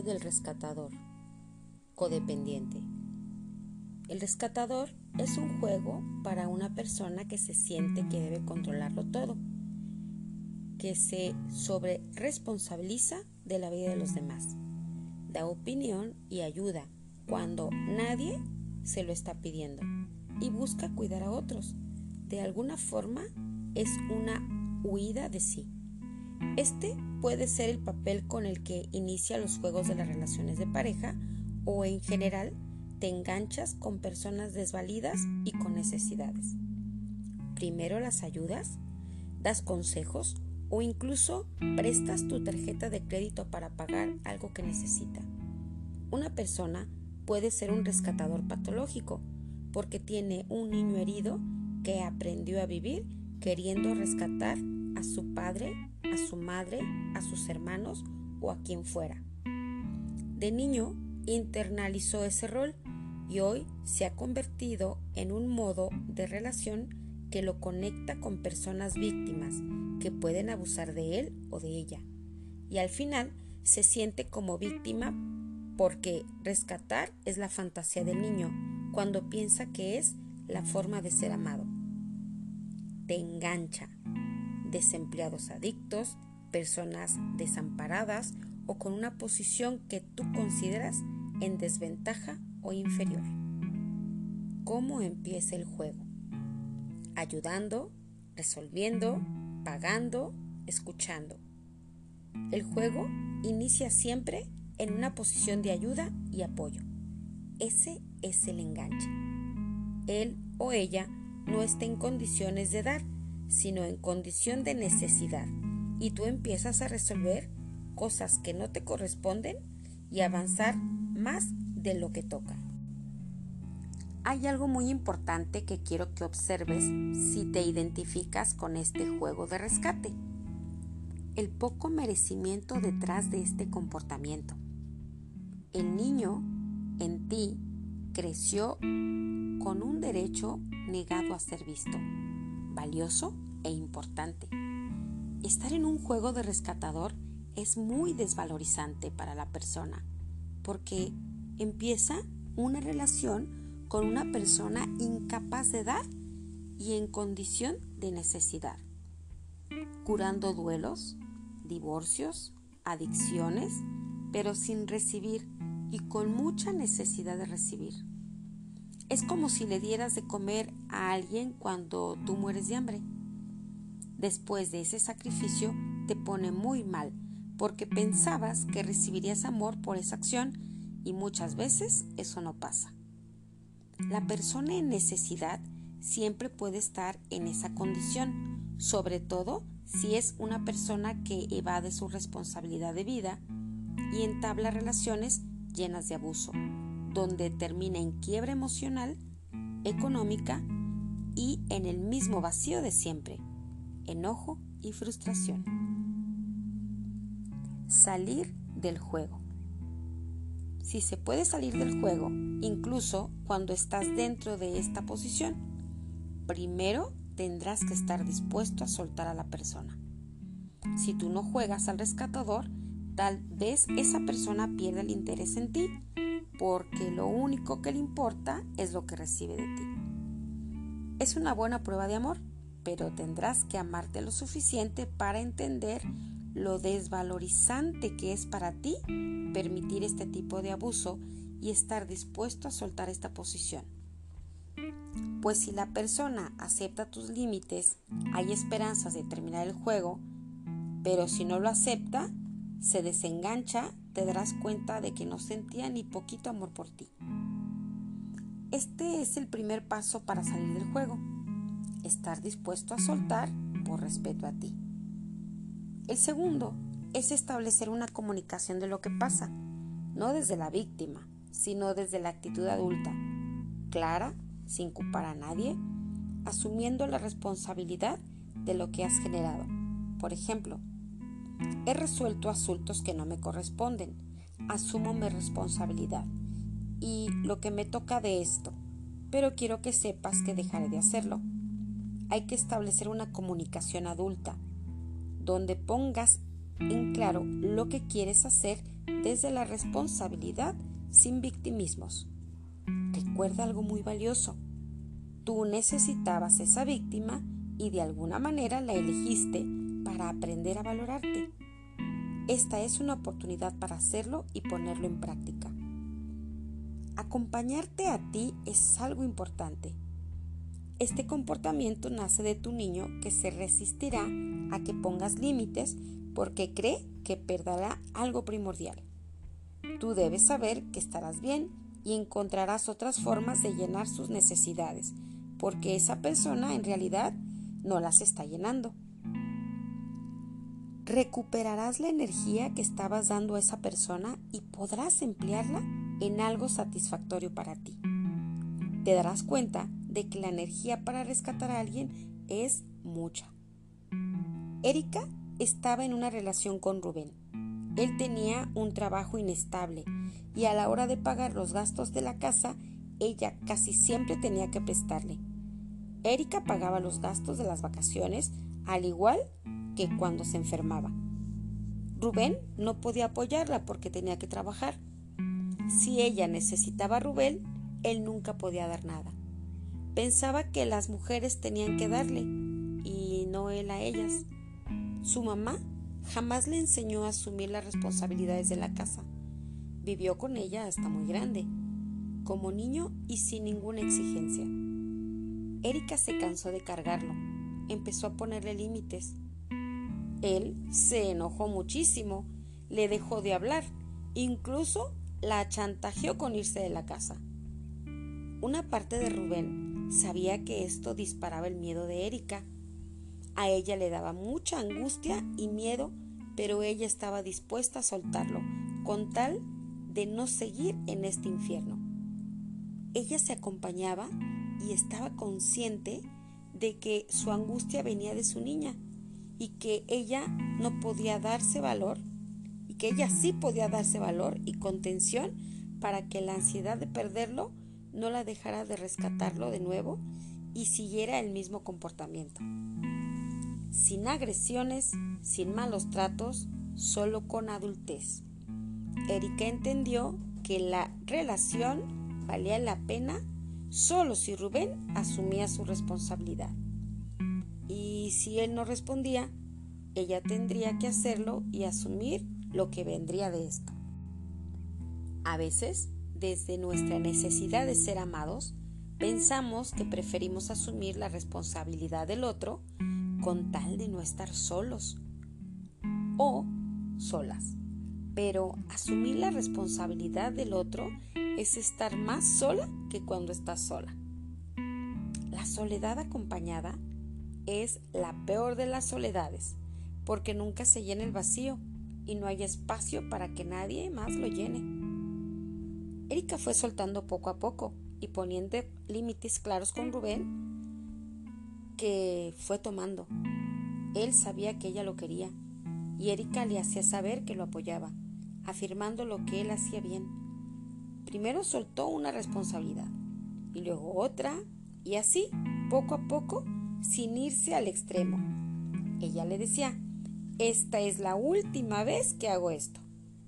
del rescatador. Codependiente. El rescatador es un juego para una persona que se siente que debe controlarlo todo, que se sobre responsabiliza de la vida de los demás, da opinión y ayuda cuando nadie se lo está pidiendo y busca cuidar a otros. De alguna forma es una huida de sí. Este puede ser el papel con el que inicia los juegos de las relaciones de pareja o en general te enganchas con personas desvalidas y con necesidades. Primero las ayudas, das consejos o incluso prestas tu tarjeta de crédito para pagar algo que necesita. Una persona puede ser un rescatador patológico porque tiene un niño herido que aprendió a vivir queriendo rescatar a su padre, a su madre, a sus hermanos o a quien fuera. De niño internalizó ese rol y hoy se ha convertido en un modo de relación que lo conecta con personas víctimas que pueden abusar de él o de ella. Y al final se siente como víctima porque rescatar es la fantasía del niño cuando piensa que es la forma de ser amado. Te engancha, desempleados adictos, personas desamparadas o con una posición que tú consideras en desventaja o inferior. ¿Cómo empieza el juego? Ayudando, resolviendo, pagando, escuchando. El juego inicia siempre en una posición de ayuda y apoyo. Ese es el enganche. Él o ella no está en condiciones de dar, sino en condición de necesidad. Y tú empiezas a resolver cosas que no te corresponden y avanzar más de lo que toca. Hay algo muy importante que quiero que observes si te identificas con este juego de rescate. El poco merecimiento detrás de este comportamiento. El niño en ti creció con un derecho negado a ser visto, valioso e importante. Estar en un juego de rescatador es muy desvalorizante para la persona porque empieza una relación con una persona incapaz de dar y en condición de necesidad, curando duelos, divorcios, adicciones, pero sin recibir y con mucha necesidad de recibir. Es como si le dieras de comer a alguien cuando tú mueres de hambre. Después de ese sacrificio te pone muy mal porque pensabas que recibirías amor por esa acción y muchas veces eso no pasa. La persona en necesidad siempre puede estar en esa condición, sobre todo si es una persona que evade su responsabilidad de vida y entabla relaciones llenas de abuso, donde termina en quiebra emocional, económica y en el mismo vacío de siempre, enojo y frustración. Salir del juego. Si se puede salir del juego, incluso cuando estás dentro de esta posición, primero tendrás que estar dispuesto a soltar a la persona. Si tú no juegas al rescatador, tal vez esa persona pierda el interés en ti porque lo único que le importa es lo que recibe de ti. Es una buena prueba de amor, pero tendrás que amarte lo suficiente para entender lo desvalorizante que es para ti permitir este tipo de abuso y estar dispuesto a soltar esta posición. Pues si la persona acepta tus límites, hay esperanzas de terminar el juego, pero si no lo acepta, se desengancha, te darás cuenta de que no sentía ni poquito amor por ti. Este es el primer paso para salir del juego, estar dispuesto a soltar por respeto a ti. El segundo es establecer una comunicación de lo que pasa, no desde la víctima, sino desde la actitud adulta, clara, sin culpar a nadie, asumiendo la responsabilidad de lo que has generado. Por ejemplo, He resuelto asuntos que no me corresponden. Asumo mi responsabilidad y lo que me toca de esto, pero quiero que sepas que dejaré de hacerlo. Hay que establecer una comunicación adulta, donde pongas en claro lo que quieres hacer desde la responsabilidad sin victimismos. Recuerda algo muy valioso. Tú necesitabas esa víctima y de alguna manera la elegiste para aprender a valorarte. Esta es una oportunidad para hacerlo y ponerlo en práctica. Acompañarte a ti es algo importante. Este comportamiento nace de tu niño que se resistirá a que pongas límites porque cree que perderá algo primordial. Tú debes saber que estarás bien y encontrarás otras formas de llenar sus necesidades, porque esa persona en realidad no las está llenando. Recuperarás la energía que estabas dando a esa persona y podrás emplearla en algo satisfactorio para ti. Te darás cuenta de que la energía para rescatar a alguien es mucha. Erika estaba en una relación con Rubén. Él tenía un trabajo inestable y a la hora de pagar los gastos de la casa, ella casi siempre tenía que prestarle. Erika pagaba los gastos de las vacaciones al igual que cuando se enfermaba. Rubén no podía apoyarla porque tenía que trabajar. Si ella necesitaba a Rubén, él nunca podía dar nada. Pensaba que las mujeres tenían que darle y no él a ellas. Su mamá jamás le enseñó a asumir las responsabilidades de la casa. Vivió con ella hasta muy grande, como niño y sin ninguna exigencia. Erika se cansó de cargarlo, empezó a ponerle límites. Él se enojó muchísimo, le dejó de hablar, incluso la chantajeó con irse de la casa. Una parte de Rubén sabía que esto disparaba el miedo de Erika a ella le daba mucha angustia y miedo, pero ella estaba dispuesta a soltarlo, con tal de no seguir en este infierno. Ella se acompañaba y estaba consciente de que su angustia venía de su niña y que ella no podía darse valor y que ella sí podía darse valor y contención para que la ansiedad de perderlo no la dejara de rescatarlo de nuevo y siguiera el mismo comportamiento sin agresiones, sin malos tratos, solo con adultez. Erika entendió que la relación valía la pena solo si Rubén asumía su responsabilidad. Y si él no respondía, ella tendría que hacerlo y asumir lo que vendría de esto. A veces, desde nuestra necesidad de ser amados, pensamos que preferimos asumir la responsabilidad del otro con tal de no estar solos o solas. Pero asumir la responsabilidad del otro es estar más sola que cuando estás sola. La soledad acompañada es la peor de las soledades, porque nunca se llena el vacío y no hay espacio para que nadie más lo llene. Erika fue soltando poco a poco y poniendo límites claros con Rubén que fue tomando. Él sabía que ella lo quería y Erika le hacía saber que lo apoyaba, afirmando lo que él hacía bien. Primero soltó una responsabilidad y luego otra y así, poco a poco, sin irse al extremo. Ella le decía, esta es la última vez que hago esto.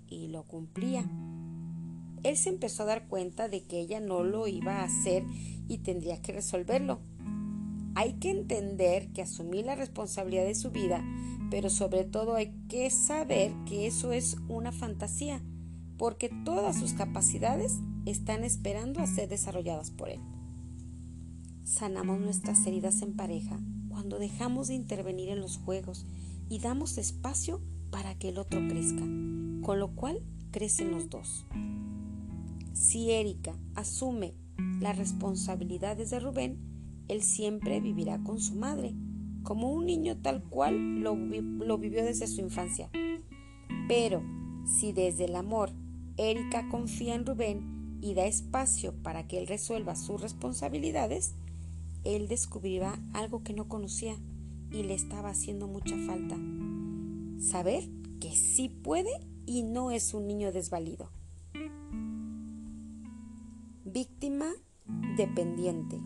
Y lo cumplía. Él se empezó a dar cuenta de que ella no lo iba a hacer y tendría que resolverlo hay que entender que asumir la responsabilidad de su vida, pero sobre todo hay que saber que eso es una fantasía, porque todas sus capacidades están esperando a ser desarrolladas por él. Sanamos nuestras heridas en pareja cuando dejamos de intervenir en los juegos y damos espacio para que el otro crezca, con lo cual crecen los dos. Si Erika asume las responsabilidades de Rubén, él siempre vivirá con su madre, como un niño tal cual lo, vivió desde su infancia. Pero si desde el amor Erika confía en Rubén y da espacio para que él resuelva sus responsabilidades, él descubrirá algo que no conocía y le estaba haciendo mucha falta. Saber que sí puede y no es un niño desvalido. Víctima dependiente.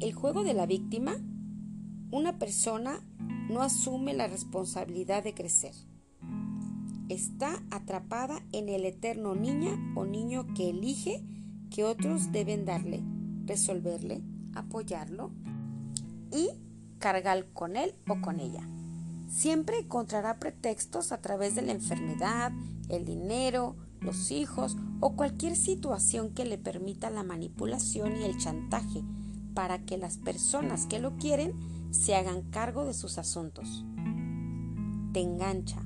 El juego de la víctima, una persona no asume la responsabilidad de crecer. está atrapada en el eterno niña o niño que elige que otros deben darle, resolverle, apoyarlo y cargar con él o con ella. Siempre encontrará pretextos a través de la enfermedad, el dinero, los hijos o cualquier situación que le permita la manipulación y el chantaje para que las personas que lo quieren se hagan cargo de sus asuntos. Te engancha.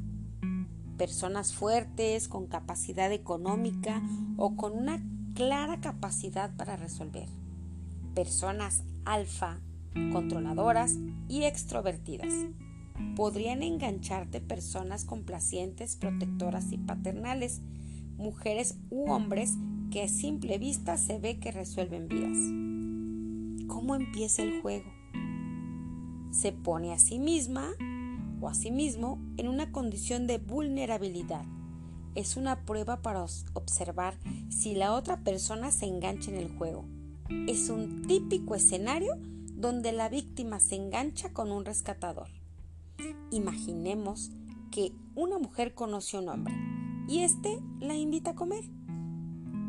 Personas fuertes, con capacidad económica o con una clara capacidad para resolver. Personas alfa, controladoras y extrovertidas. Podrían engancharte personas complacientes, protectoras y paternales, mujeres u hombres que a simple vista se ve que resuelven vidas. ¿Cómo empieza el juego? Se pone a sí misma o a sí mismo en una condición de vulnerabilidad. Es una prueba para observar si la otra persona se engancha en el juego. Es un típico escenario donde la víctima se engancha con un rescatador. Imaginemos que una mujer conoce a un hombre y éste la invita a comer.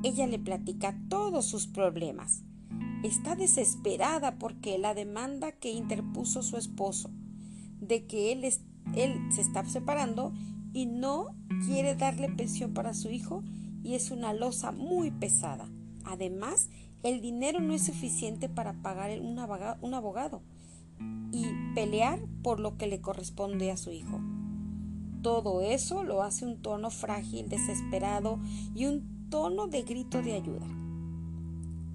Ella le platica todos sus problemas. Está desesperada porque la demanda que interpuso su esposo de que él, él se está separando y no quiere darle pensión para su hijo y es una losa muy pesada. Además, el dinero no es suficiente para pagar un abogado y pelear por lo que le corresponde a su hijo. Todo eso lo hace un tono frágil, desesperado y un tono de grito de ayuda.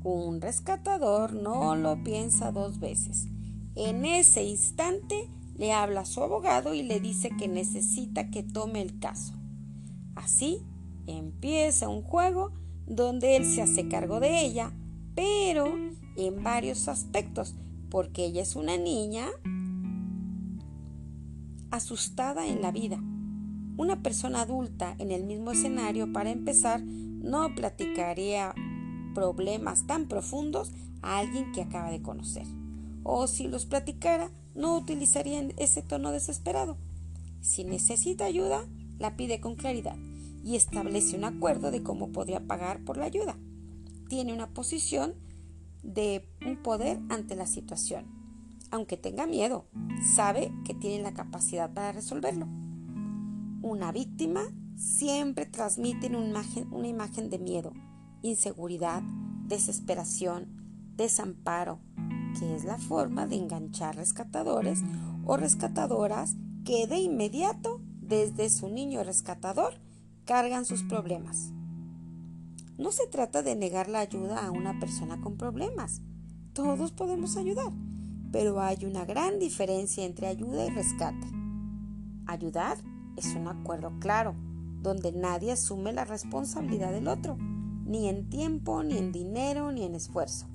Un rescatador no lo piensa dos veces. En ese instante le habla a su abogado y le dice que necesita que tome el caso. Así empieza un juego donde él se hace cargo de ella, pero en varios aspectos, porque ella es una niña asustada en la vida una persona adulta en el mismo escenario, para empezar, no platicaría problemas tan profundos a alguien que acaba de conocer. O si los platicara, no utilizaría ese tono desesperado. Si necesita ayuda, la pide con claridad y establece un acuerdo de cómo podría pagar por la ayuda. Tiene una posición de un poder ante la situación. Aunque tenga miedo, sabe que tiene la capacidad para resolverlo. Una víctima siempre transmite una imagen, una imagen de miedo, inseguridad, desesperación, desamparo, que es la forma de enganchar rescatadores o rescatadoras que de inmediato, desde su niño rescatador, cargan sus problemas. No se trata de negar la ayuda a una persona con problemas. Todos podemos ayudar, pero hay una gran diferencia entre ayuda y rescate. Ayudar es un acuerdo claro, donde nadie asume la responsabilidad del otro, ni en tiempo, ni en dinero, ni en esfuerzo.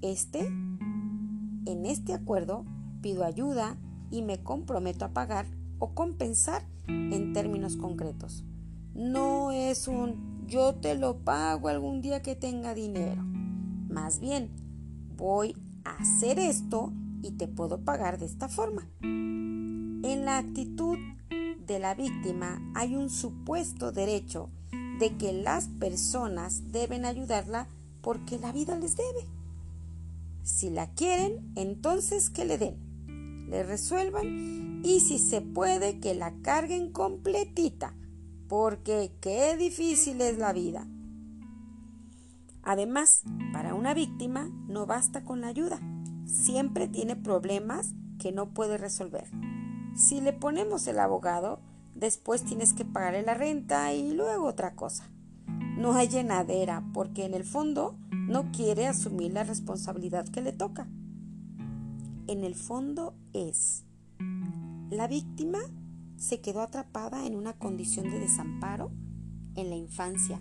Este, en este acuerdo, pido ayuda y me comprometo a pagar o compensar en términos concretos. No es un yo te lo pago algún día que tenga dinero. Más bien, voy a hacer esto y te puedo pagar de esta forma. En la actitud de la víctima hay un supuesto derecho de que las personas deben ayudarla porque la vida les debe. Si la quieren, entonces que le den, le resuelvan y si se puede que la carguen completita, porque qué difícil es la vida. Además, para una víctima no basta con la ayuda, siempre tiene problemas que no puede resolver. Si le ponemos el abogado, después tienes que pagarle la renta y luego otra cosa. No hay llenadera porque en el fondo no quiere asumir la responsabilidad que le toca. En el fondo es, la víctima se quedó atrapada en una condición de desamparo en la infancia.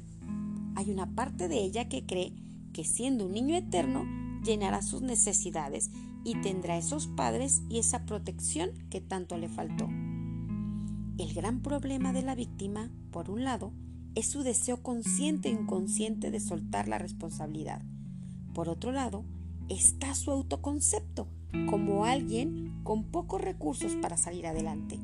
Hay una parte de ella que cree que siendo un niño eterno llenará sus necesidades y tendrá esos padres y esa protección que tanto le faltó. El gran problema de la víctima, por un lado, es su deseo consciente e inconsciente de soltar la responsabilidad. Por otro lado, está su autoconcepto como alguien con pocos recursos para salir adelante.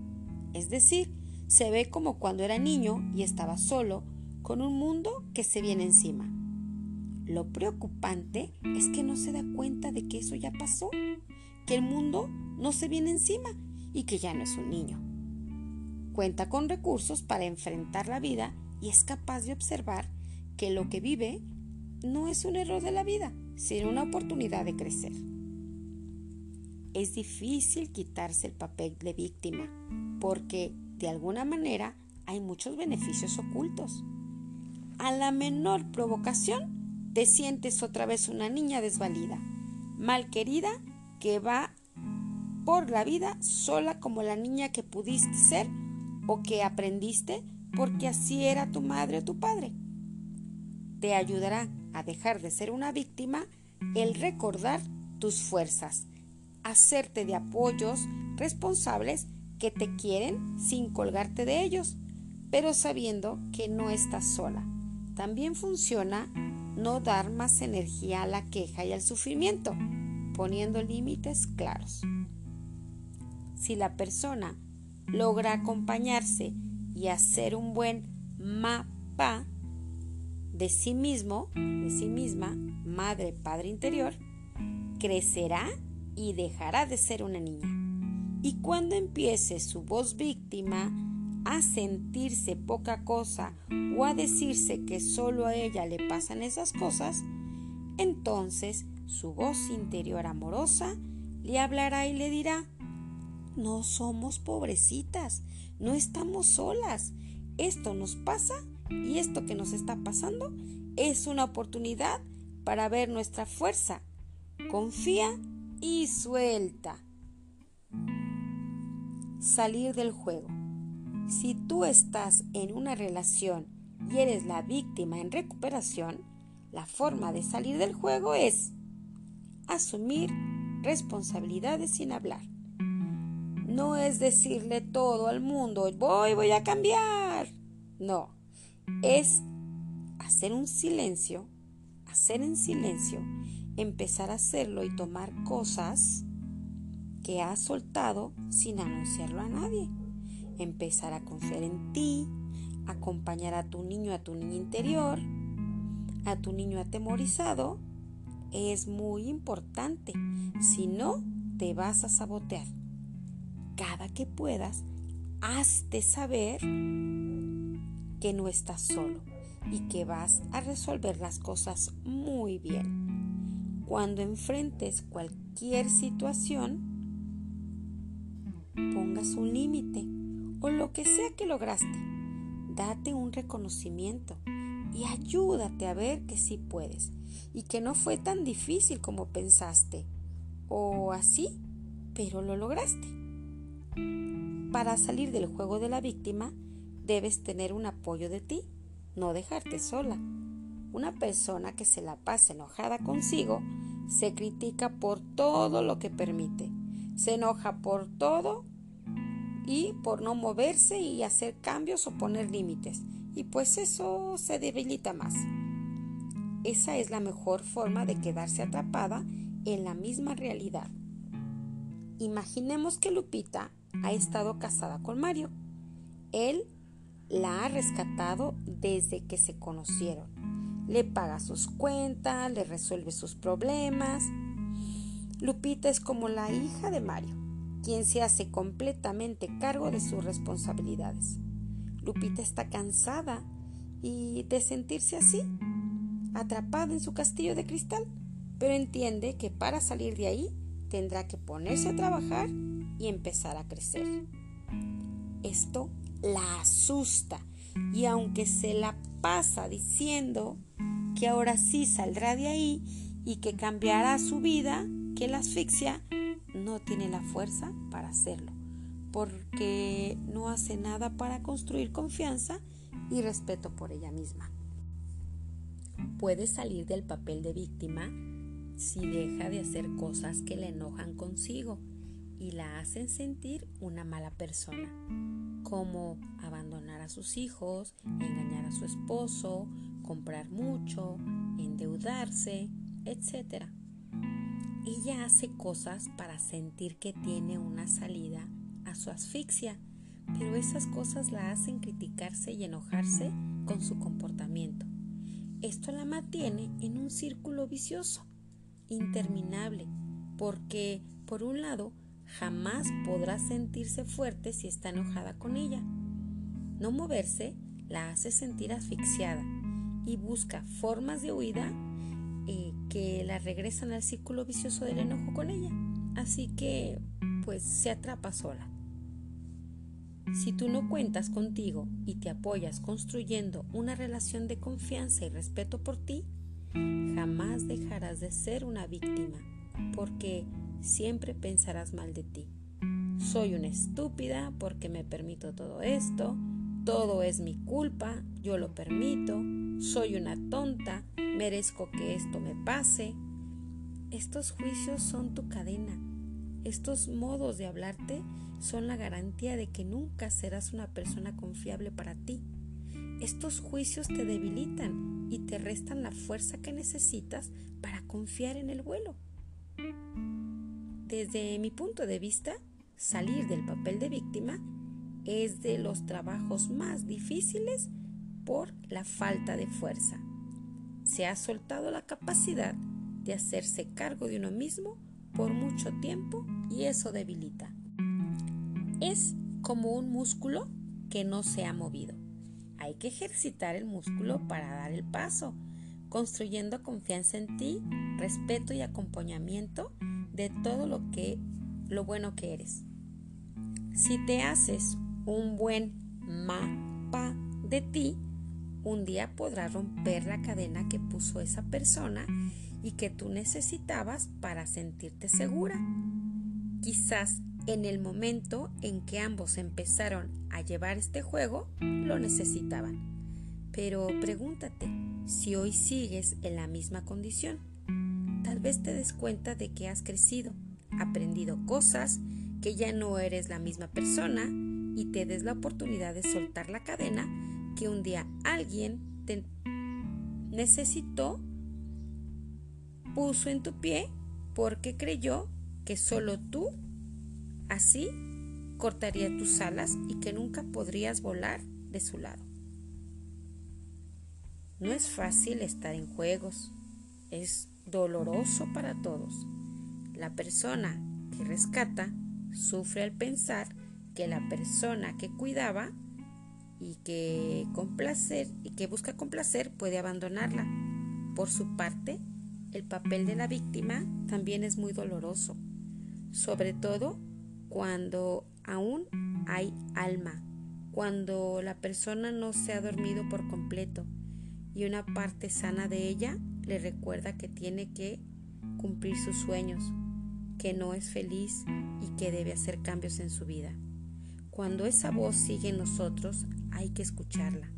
Es decir, Se ve como cuando era niño y estaba solo, con un mundo que se viene encima. Lo preocupante es que no se da cuenta de que eso ya pasó, que el mundo no se viene encima y que ya no es un niño. Cuenta con recursos para enfrentar la vida y es capaz de observar que lo que vive no es un error de la vida, sino una oportunidad de crecer. Es difícil quitarse el papel de víctima porque de alguna manera hay muchos beneficios ocultos. A la menor provocación te sientes otra vez una niña desvalida, mal querida que va por la vida sola como la niña que pudiste ser o que aprendiste porque así era tu madre o tu padre. Te ayudará a dejar de ser una víctima el recordar tus fuerzas, hacerte de apoyos responsables que te quieren sin colgarte de ellos, pero sabiendo que no estás sola. También funciona no dar más energía a la queja y al sufrimiento, poniendo límites claros. Si la persona logra acompañarse y hacer un buen mapa de sí mismo, de sí misma, madre, padre interior, crecerá y dejará de ser una niña. Y cuando empiece su voz víctima a sentirse poca cosa o a decirse que solo a ella le pasan esas cosas, entonces su voz interior amorosa le hablará y le dirá, no somos pobrecitas, no estamos solas, esto nos pasa y esto que nos está pasando es una oportunidad para ver nuestra fuerza. Confía y suelta. Salir del juego. Si tú estás en una relación y eres la víctima en recuperación, la forma de salir del juego es asumir responsabilidades sin hablar no es decirle todo al mundo, voy, voy a cambiar. No, es hacer un silencio, hacer en silencio, empezar a hacerlo y tomar cosas que has soltado sin anunciarlo a nadie. Empezar a confiar en ti, acompañar a tu niño, a tu niño interior, a tu niño atemorizado, es muy importante. Si no, te vas a sabotear cada que puedas, hazte saber que no estás solo y que vas a resolver las cosas muy bien. Cuando enfrentes cualquier situación, pongas un límite o lo que sea que lograste. Date un reconocimiento y ayúdate a ver que sí puedes y que no fue tan difícil como pensaste o así, pero lo lograste. Para salir del juego de la víctima, debes tener un apoyo de ti, no dejarte sola. Una persona que se la pasa enojada consigo se critica por todo lo que permite, se enoja por todo y por no moverse y hacer cambios o poner límites. Y pues eso se debilita más. Esa es la mejor forma de quedarse atrapada en la misma realidad. Imaginemos que Lupita ha estado casada con Mario. Él la ha rescatado desde que se conocieron. Le paga sus cuentas, le resuelve sus problemas. Lupita es como la hija de Mario, quien se hace completamente cargo de sus responsabilidades. Lupita está cansada y de sentirse así, atrapada en su castillo de cristal, pero entiende que para salir de ahí tendrá que ponerse a trabajar y empezar a crecer. Esto la asusta y aunque se la pasa diciendo que ahora sí saldrá de ahí y que cambiará su vida, que la asfixia, no tiene la fuerza para hacerlo, porque no hace nada para construir confianza y respeto por ella misma. Puede salir del papel de víctima si deja de hacer cosas que le enojan consigo y la hacen sentir una mala persona, como abandonar a sus hijos, engañar a su esposo, comprar mucho, endeudarse, etc. Ella hace cosas para sentir que tiene una salida a su asfixia, pero esas cosas la hacen criticarse y enojarse con su comportamiento. Esto la mantiene en un círculo vicioso, interminable, porque, por un lado, jamás podrá sentirse fuerte si está enojada con ella. No moverse la hace sentir asfixiada y busca formas de huida eh, la regresan al círculo vicioso del enojo con ella. Así que, pues, se atrapa sola. Si tú no cuentas contigo y te apoyas construyendo una relación de confianza y respeto por ti, jamás dejarás de ser una víctima, porque siempre pensarás mal de ti. Soy una estúpida porque me permito todo esto, todo es mi culpa, yo lo permito, soy una tonta, merezco que esto me pase. Estos juicios son tu cadena. Estos modos de hablarte son la garantía de que nunca serás una persona confiable para ti. Estos juicios te debilitan y te restan la fuerza que necesitas para confiar en el vuelo. Desde mi punto de vista, salir del papel de víctima es de los trabajos más difíciles por la falta de fuerza. Se ha soltado la capacidad de hacerse cargo de uno mismo por mucho tiempo y eso debilita. Es como un músculo que no se ha movido. Hay que ejercitar el músculo para dar el paso, construyendo confianza en ti, respeto y acompañamiento de todo lo que lo bueno que eres. Si te haces un buen mapa de ti, un día podrás romper la cadena que puso esa persona y que tú necesitabas para sentirte segura. Quizás en el momento en que ambos empezaron a llevar este juego, lo necesitaban. Pero pregúntate si hoy sigues en la misma condición. Tal vez te des cuenta de que has crecido, aprendido cosas, que ya no eres la misma persona y te des la oportunidad de soltar la cadena que un día alguien te necesitó, puso en tu pie porque creyó que solo tú Así cortaría tus alas y que nunca podrías volar de su lado. No es fácil estar en juegos, es doloroso para todos. La persona que rescata sufre al pensar que la persona que cuidaba y que que busca complacer puede abandonarla. Por su parte, el papel de la víctima también es muy doloroso, sobre todo cuando aún hay alma, cuando la persona no se ha dormido por completo y una parte sana de ella le recuerda que tiene que cumplir sus sueños, que no es feliz y que debe hacer cambios en su vida. Cuando esa voz sigue en nosotros, hay que escucharla.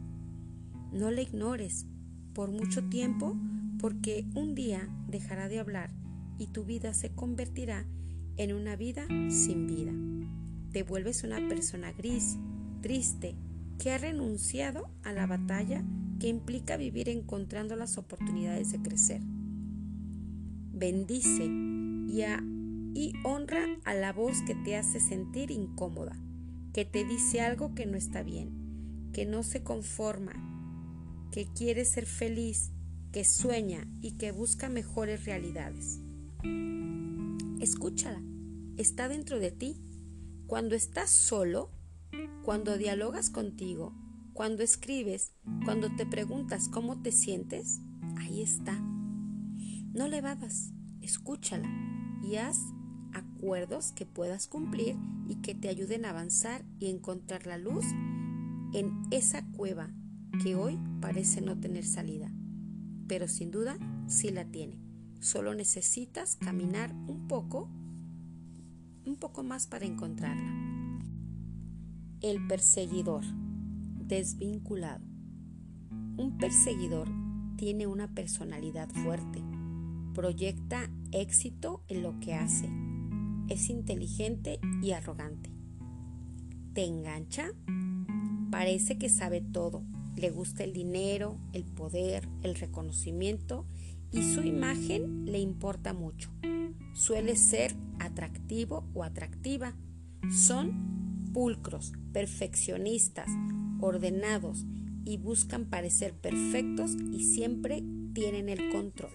No la ignores por mucho tiempo porque un día dejará de hablar y tu vida se convertirá en una vida sin vida. Te vuelves una persona gris, triste, que ha renunciado a la batalla que implica vivir encontrando las oportunidades de crecer. Bendice y, y honra a la voz que te hace sentir incómoda, que te dice algo que no está bien, que no se conforma, que quiere ser feliz, que sueña y que busca mejores realidades. Escúchala, está dentro de ti. Cuando estás solo, cuando dialogas contigo, cuando escribes, cuando te preguntas cómo te sientes, ahí está. No le vadas, escúchala y haz acuerdos que puedas cumplir y que te ayuden a avanzar y encontrar la luz en esa cueva que hoy parece no tener salida, pero sin duda sí la tiene. Solo necesitas caminar un poco, un poco más para encontrarla. El perseguidor, desvinculado. Un perseguidor tiene una personalidad fuerte, proyecta éxito en lo que hace, es inteligente y arrogante. Te engancha, parece que sabe todo, le gusta el dinero, el poder, el reconocimiento y su imagen le importa mucho. Suele ser atractivo o atractiva. Son pulcros, perfeccionistas, ordenados y buscan parecer perfectos y siempre tienen el control.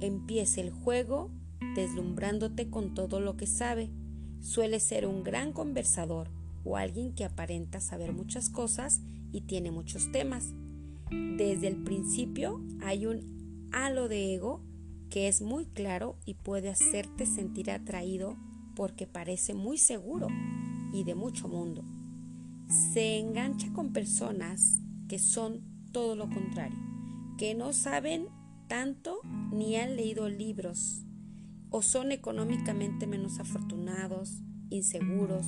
Empieza el juego deslumbrándote con todo lo que sabe. Suele ser un gran conversador o alguien que aparenta saber muchas cosas y tiene muchos temas. Desde el principio hay un halo de ego que es muy claro y puede hacerte sentir atraído porque parece muy seguro y de mucho mundo. Se engancha con personas que son todo lo contrario, que no saben tanto ni han leído libros o son económicamente menos afortunados, inseguros,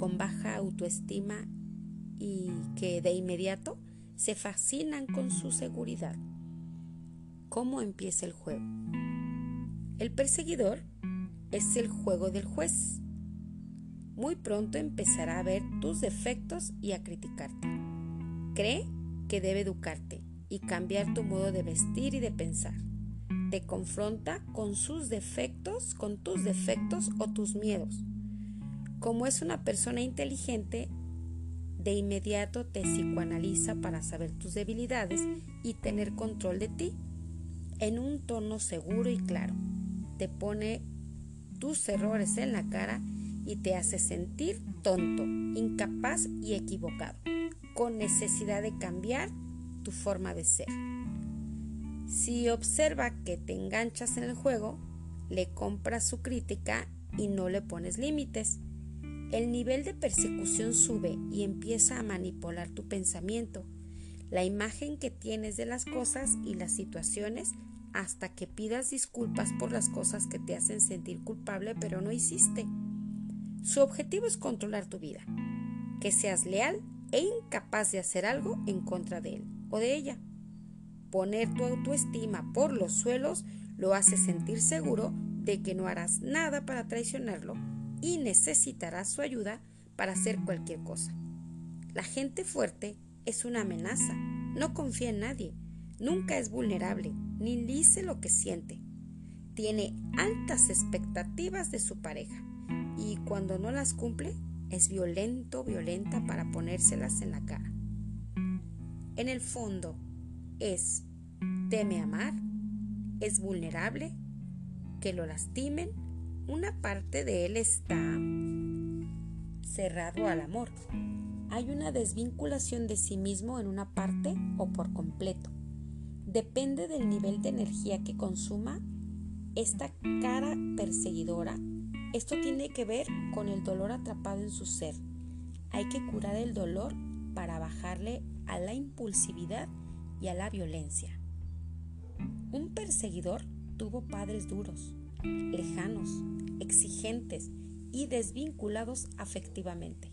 con baja autoestima y que de inmediato se fascinan con su seguridad. ¿Cómo empieza el juego? El perseguidor es el juego del juez. Muy pronto empezará a ver tus defectos y a criticarte. Cree que debe educarte y cambiar tu modo de vestir y de pensar. Te confronta con sus defectos, con tus defectos o tus miedos. Como es una persona inteligente, de inmediato te psicoanaliza para saber tus debilidades y tener control de ti. En un tono seguro y claro, te pone tus errores en la cara y te hace sentir tonto, incapaz y equivocado, con necesidad de cambiar tu forma de ser. Si observa que te enganchas en el juego, le compras su crítica y no le pones límites el nivel de persecución sube y empieza a manipular tu pensamiento, la imagen que tienes de las cosas y las situaciones hasta que pidas disculpas por las cosas que te hacen sentir culpable pero no hiciste. Su objetivo es controlar tu vida, que seas leal e incapaz de hacer algo en contra de él o de ella. Poner tu autoestima por los suelos lo hace sentir seguro de que no harás nada para traicionarlo y necesitará su ayuda para hacer cualquier cosa. La gente fuerte es una amenaza, no confía en nadie, nunca es vulnerable, ni dice lo que siente. Tiene altas expectativas de su pareja y cuando no las cumple es violento, violenta para ponérselas en la cara. En el fondo es teme amar, es vulnerable, que lo lastimen una parte de él está cerrado al amor. Hay una desvinculación de sí mismo en una parte o por completo. Depende del nivel de energía que consuma esta cara perseguidora. Esto tiene que ver con el dolor atrapado en su ser. Hay que curar el dolor para bajarle a la impulsividad y a la violencia. Un perseguidor tuvo padres duros, lejanos, exigentes y desvinculados afectivamente.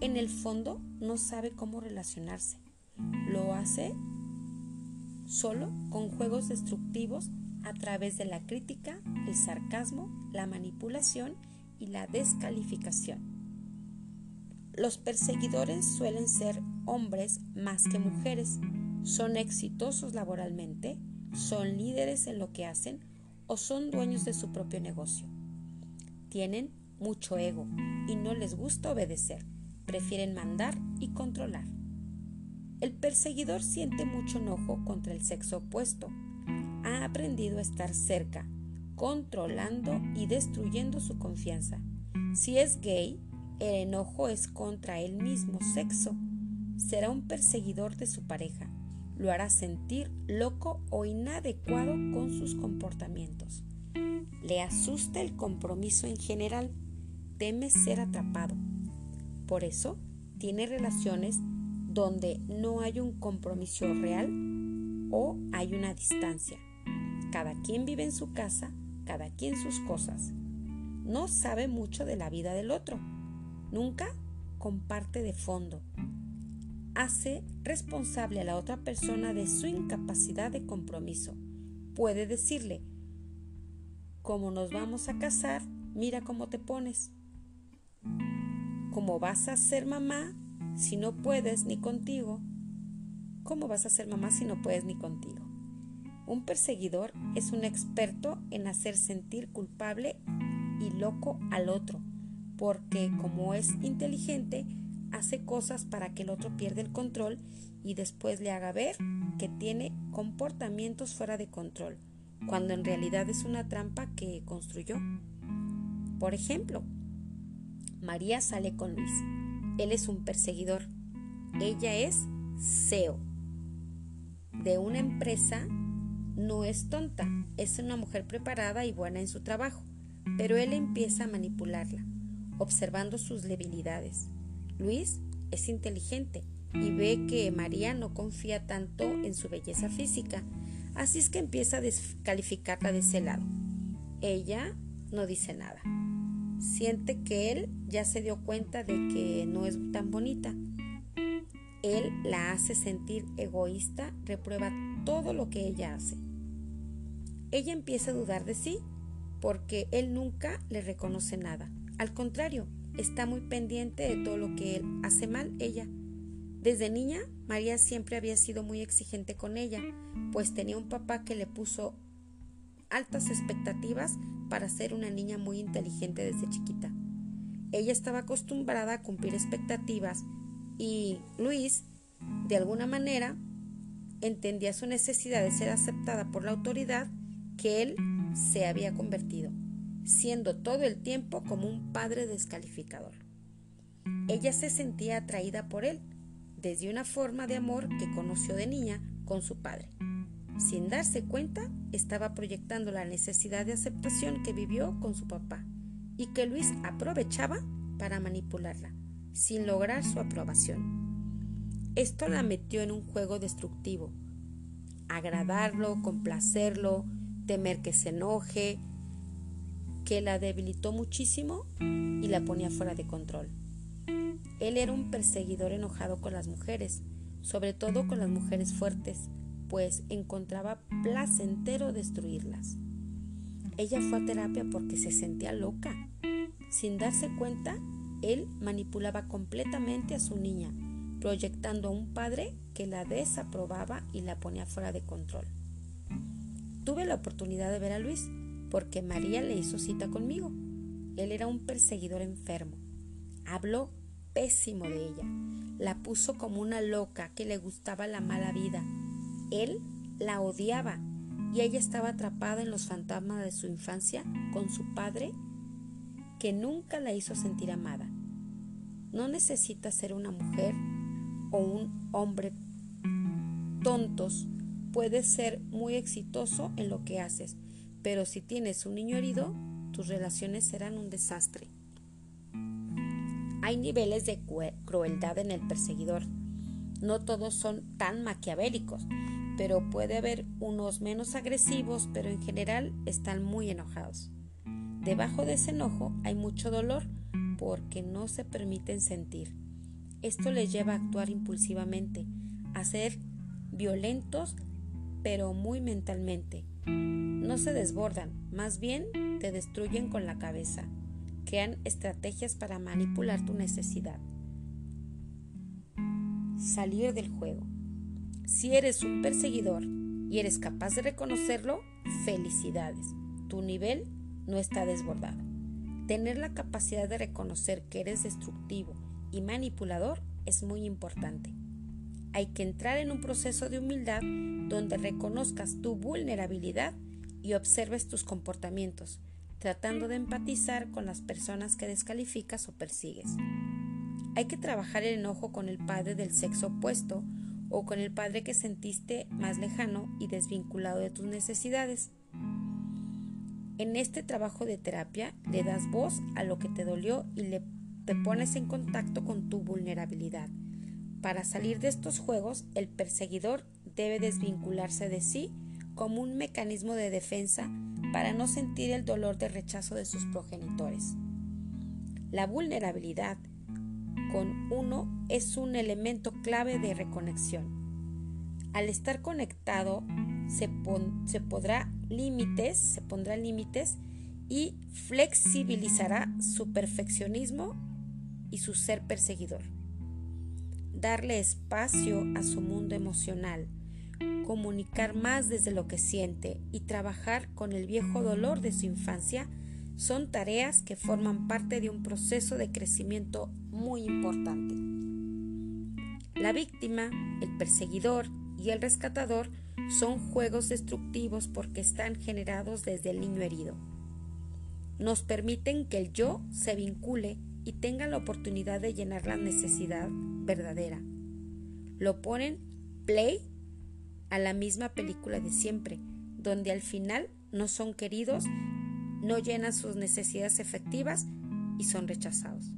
En el fondo no sabe cómo relacionarse. Lo hace solo con juegos destructivos a través de la crítica, el sarcasmo, la manipulación y la descalificación. Los perseguidores suelen ser hombres más que mujeres, son exitosos laboralmente, son líderes en lo que hacen o son dueños de su propio negocio. Tienen mucho ego y no les gusta obedecer, prefieren mandar y controlar. El perseguidor siente mucho enojo contra el sexo opuesto. Ha aprendido a estar cerca, controlando y destruyendo su confianza. Si es gay, el enojo es contra el mismo sexo. Será un perseguidor de su pareja lo hará sentir loco o inadecuado con sus comportamientos. Le asusta el compromiso en general, teme ser atrapado. Por eso, tiene relaciones donde no hay un compromiso real o hay una distancia. Cada quien vive en su casa, cada quien sus cosas. No sabe mucho de la vida del otro. Nunca comparte de fondo, hace responsable a la otra persona de su incapacidad de compromiso. Puede decirle, como nos vamos a casar, mira cómo te pones. ¿Cómo vas a ser mamá si no puedes ni contigo? ¿Cómo vas a ser mamá si no puedes ni contigo? Un perseguidor es un experto en hacer sentir culpable y loco al otro porque como es inteligente, hace cosas para que el otro pierda el control y después le haga ver que tiene comportamientos fuera de control, cuando en realidad es una trampa que construyó. Por ejemplo, María sale con Luis. Él es un perseguidor. Ella es CEO de una empresa. No es tonta, es una mujer preparada y buena en su trabajo, pero él empieza a manipularla, observando sus debilidades. Luis es inteligente y ve que María no confía tanto en su belleza física, así es que empieza a descalificarla de ese lado. Ella no dice nada. Siente que él ya se dio cuenta de que no es tan bonita. Él la hace sentir egoísta, reprueba todo lo que ella hace. Ella empieza a dudar de sí porque él nunca le reconoce nada. Al contrario, está muy pendiente de todo lo que él hace mal ella. Desde niña, María siempre había sido muy exigente con ella, pues tenía un papá que le puso altas expectativas para ser una niña muy inteligente desde chiquita. Ella estaba acostumbrada a cumplir expectativas y Luis, de alguna manera, entendía su necesidad de ser aceptada por la autoridad que él se había convertido siendo todo el tiempo como un padre descalificador. Ella se sentía atraída por él, desde una forma de amor que conoció de niña con su padre. Sin darse cuenta, estaba proyectando la necesidad de aceptación que vivió con su papá y que Luis aprovechaba para manipularla, sin lograr su aprobación. Esto la metió en un juego destructivo. Agradarlo, complacerlo, temer que se enoje, que la debilitó muchísimo y la ponía fuera de control. Él era un perseguidor enojado con las mujeres, sobre todo con las mujeres fuertes, pues encontraba placentero destruirlas. Ella fue a terapia porque se sentía loca. Sin darse cuenta, él manipulaba completamente a su niña, proyectando a un padre que la desaprobaba y la ponía fuera de control. Tuve la oportunidad de ver a Luis porque María le hizo cita conmigo. Él era un perseguidor enfermo. Habló pésimo de ella. La puso como una loca que le gustaba la mala vida. Él la odiaba y ella estaba atrapada en los fantasmas de su infancia con su padre que nunca la hizo sentir amada. No necesita ser una mujer o un hombre tontos. Puedes ser muy exitoso en lo que haces, pero si tienes un niño herido, tus relaciones serán un desastre. Hay niveles de crueldad en el perseguidor. No todos son tan maquiavélicos, pero puede haber unos menos agresivos, pero en general están muy enojados. Debajo de ese enojo hay mucho dolor porque no se permiten sentir. Esto les lleva a actuar impulsivamente, a ser violentos, pero muy mentalmente. No se desbordan, más bien te destruyen con la cabeza. Crean estrategias para manipular tu necesidad. Salir del juego. Si eres un perseguidor y eres capaz de reconocerlo, felicidades. Tu nivel no está desbordado. Tener la capacidad de reconocer que eres destructivo y manipulador es muy importante. Hay que entrar en un proceso de humildad donde reconozcas tu vulnerabilidad y observes tus comportamientos, tratando de empatizar con las personas que descalificas o persigues. Hay que trabajar el enojo con el padre del sexo opuesto o con el padre que sentiste más lejano y desvinculado de tus necesidades. En este trabajo de terapia le das voz a lo que te dolió y le, te pones en contacto con tu vulnerabilidad para salir de estos juegos, el perseguidor debe desvincularse de sí como un mecanismo de defensa para no sentir el dolor de rechazo de sus progenitores. La vulnerabilidad con uno es un elemento clave de reconexión. Al estar conectado se, límites, se pondrá límites y flexibilizará su perfeccionismo y su ser perseguidor darle espacio a su mundo emocional, comunicar más desde lo que siente y trabajar con el viejo dolor de su infancia son tareas que forman parte de un proceso de crecimiento muy importante. La víctima, el perseguidor y el rescatador son juegos destructivos porque están generados desde el niño herido. Nos permiten que el yo se vincule y tenga la oportunidad de llenar la necesidad verdadera. Lo ponen play a la misma película de siempre, donde al final no son queridos, no llenan sus necesidades efectivas y son rechazados.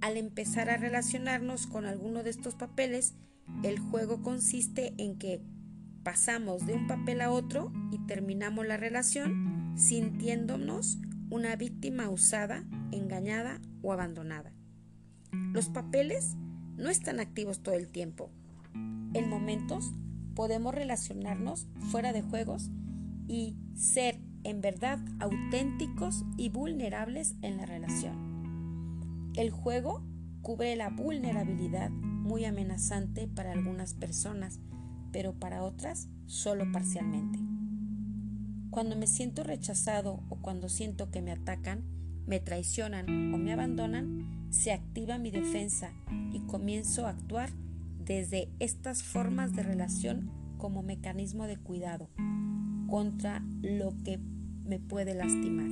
Al empezar a relacionarnos con alguno de estos papeles, el juego consiste en que pasamos de un papel a otro y terminamos la relación sintiéndonos una víctima usada, engañada o abandonada. Los papeles no están activos todo el tiempo. En momentos podemos relacionarnos fuera de juegos y ser en verdad auténticos y vulnerables en la relación. El juego cubre la vulnerabilidad muy amenazante para algunas personas, pero para otras solo parcialmente. Cuando me siento rechazado o cuando siento que me atacan, me traicionan o me abandonan, se activa mi defensa y comienzo a actuar desde estas formas de relación como mecanismo de cuidado contra lo que me puede lastimar.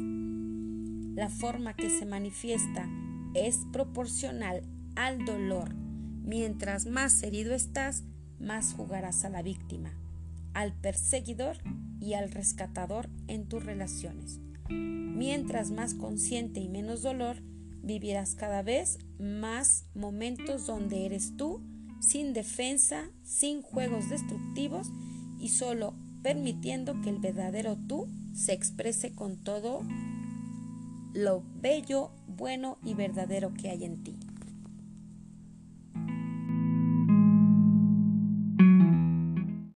La forma que se manifiesta es proporcional al dolor. Mientras más herido estás, más jugarás a la víctima, al perseguidor y al rescatador en tus relaciones. Mientras más consciente y menos dolor, vivirás cada vez más momentos donde eres tú, sin defensa, sin juegos destructivos y solo permitiendo que el verdadero tú se exprese con todo lo bello, bueno y verdadero que hay en ti.